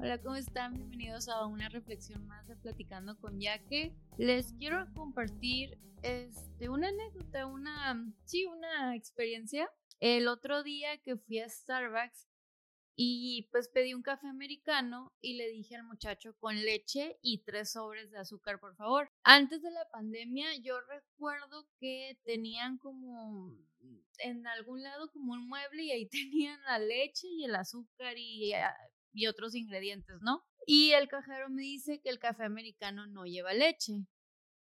Hola, ¿cómo están? Bienvenidos a una reflexión más de Platicando con Yaque. Les quiero compartir este, una anécdota, una, sí, una experiencia. El otro día que fui a Starbucks y pues pedí un café americano y le dije al muchacho con leche y tres sobres de azúcar, por favor. Antes de la pandemia yo recuerdo que tenían como en algún lado como un mueble y ahí tenían la leche y el azúcar y ah, y otros ingredientes, ¿no? Y el cajero me dice que el café americano no lleva leche,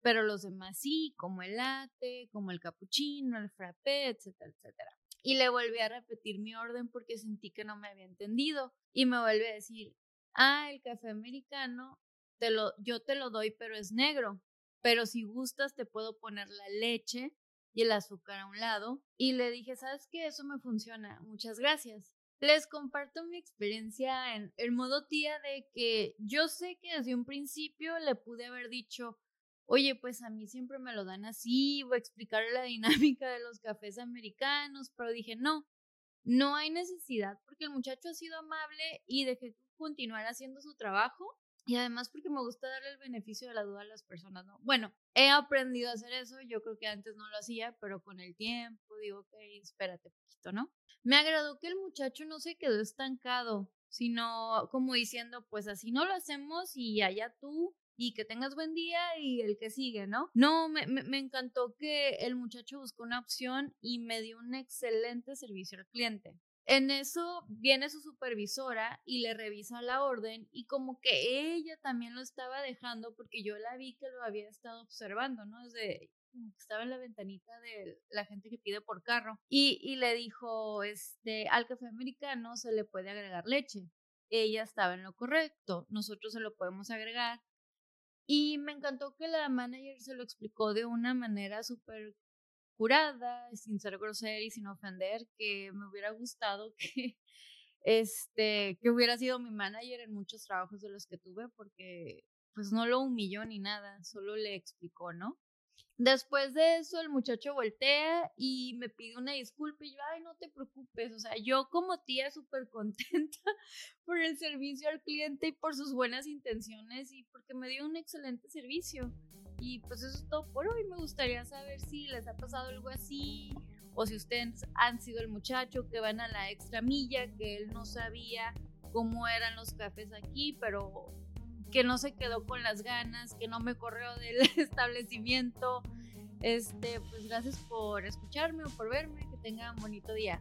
pero los demás sí, como el latte, como el cappuccino, el frappé, etcétera, etcétera. Y le volví a repetir mi orden porque sentí que no me había entendido. Y me vuelve a decir, ah, el café americano, te lo, yo te lo doy, pero es negro. Pero si gustas, te puedo poner la leche y el azúcar a un lado. Y le dije, ¿sabes qué? Eso me funciona. Muchas gracias. Les comparto mi experiencia en el modo tía de que yo sé que desde un principio le pude haber dicho, oye, pues a mí siempre me lo dan así, voy a explicar la dinámica de los cafés americanos, pero dije, no, no hay necesidad porque el muchacho ha sido amable y dejé continuar haciendo su trabajo y además porque me gusta darle el beneficio de la duda a las personas, ¿no? Bueno, he aprendido a hacer eso, yo creo que antes no lo hacía, pero con el tiempo digo, ok, espérate poquito, ¿no? Me agradó que el muchacho no se quedó estancado, sino como diciendo, pues así no lo hacemos y allá tú y que tengas buen día y el que sigue, ¿no? No, me, me, encantó que el muchacho buscó una opción y me dio un excelente servicio al cliente. En eso viene su supervisora y le revisa la orden y como que ella también lo estaba dejando porque yo la vi que lo había estado observando, ¿no? Estaba en la ventanita de la gente que pide por carro y, y le dijo, este, al café americano se le puede agregar leche. Ella estaba en lo correcto, nosotros se lo podemos agregar. Y me encantó que la manager se lo explicó de una manera súper curada, sin ser grosera y sin ofender, que me hubiera gustado que, este, que hubiera sido mi manager en muchos trabajos de los que tuve, porque pues no lo humilló ni nada, solo le explicó, ¿no? Después de eso, el muchacho voltea y me pide una disculpa y yo, ay, no te preocupes, o sea, yo como tía súper contenta por el servicio al cliente y por sus buenas intenciones y porque me dio un excelente servicio. Y pues eso es todo por hoy. Me gustaría saber si les ha pasado algo así o si ustedes han sido el muchacho que van a la extra milla, que él no sabía cómo eran los cafés aquí, pero que no se quedó con las ganas, que no me corrió del establecimiento. Este, pues gracias por escucharme o por verme, que tengan bonito día.